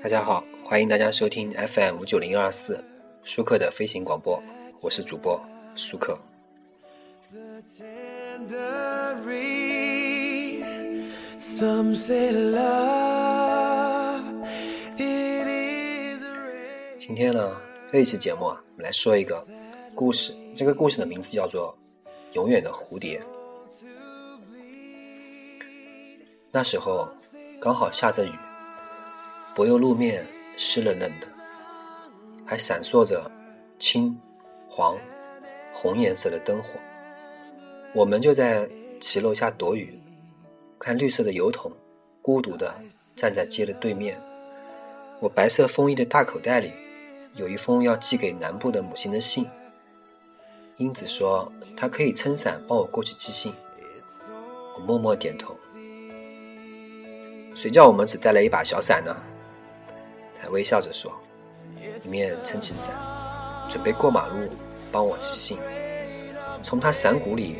大家好，欢迎大家收听 FM 五九零二四舒克的飞行广播，我是主播舒克。今天呢，这一期节目啊，我们来说一个故事。这个故事的名字叫做《永远的蝴蝶》。那时候刚好下着雨，柏油路面湿冷冷的，还闪烁着青、黄、红颜色的灯火。我们就在骑楼下躲雨，看绿色的油桶孤独地站在街的对面。我白色风衣的大口袋里有一封要寄给南部的母亲的信。英子说她可以撑伞帮我过去寄信。我默默点头。谁叫我们只带了一把小伞呢？他微笑着说，一面撑起伞，准备过马路帮我寄信。从他伞骨里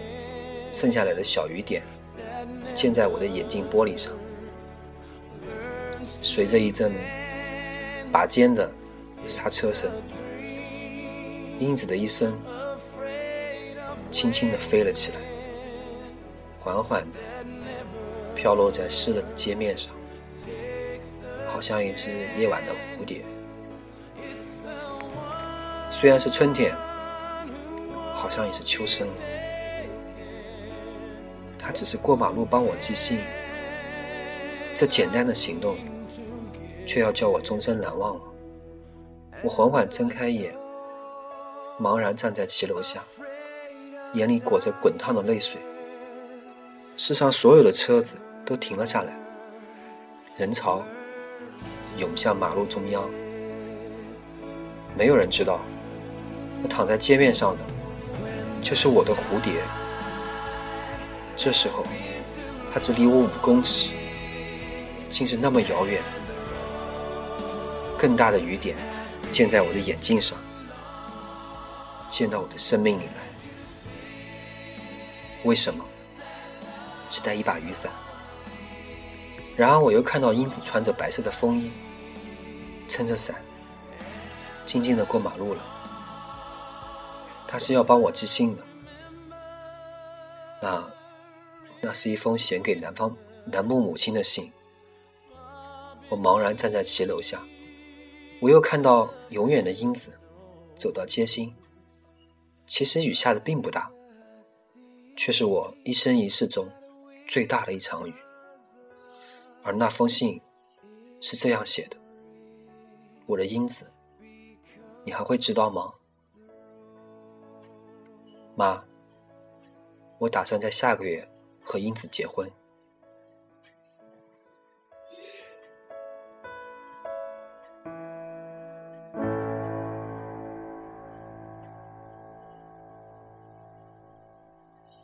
剩下来的小雨点，溅在我的眼镜玻璃上。随着一阵拔尖的刹车声，英子的一声轻轻地飞了起来，缓缓的。飘落在湿冷的街面上，好像一只夜晚的蝴蝶。虽然是春天，好像也是秋深了。他只是过马路帮我寄信，这简单的行动，却要叫我终身难忘了。我缓缓睁开眼，茫然站在骑楼下，眼里裹着滚烫的泪水。世上所有的车子。都停了下来，人潮涌向马路中央。没有人知道，那躺在街面上的就是我的蝴蝶。这时候，它只离我五公尺，竟是那么遥远。更大的雨点溅在我的眼镜上，溅到我的生命里来。为什么？只带一把雨伞。然而，我又看到英子穿着白色的风衣，撑着伞，静静的过马路了。她是要帮我寄信的，那，那是一封写给南方南部母亲的信。我茫然站在骑楼下，我又看到永远的英子走到街心。其实雨下的并不大，却是我一生一世中最大的一场雨。而那封信是这样写的：“我的英子，你还会知道吗？妈，我打算在下个月和英子结婚。”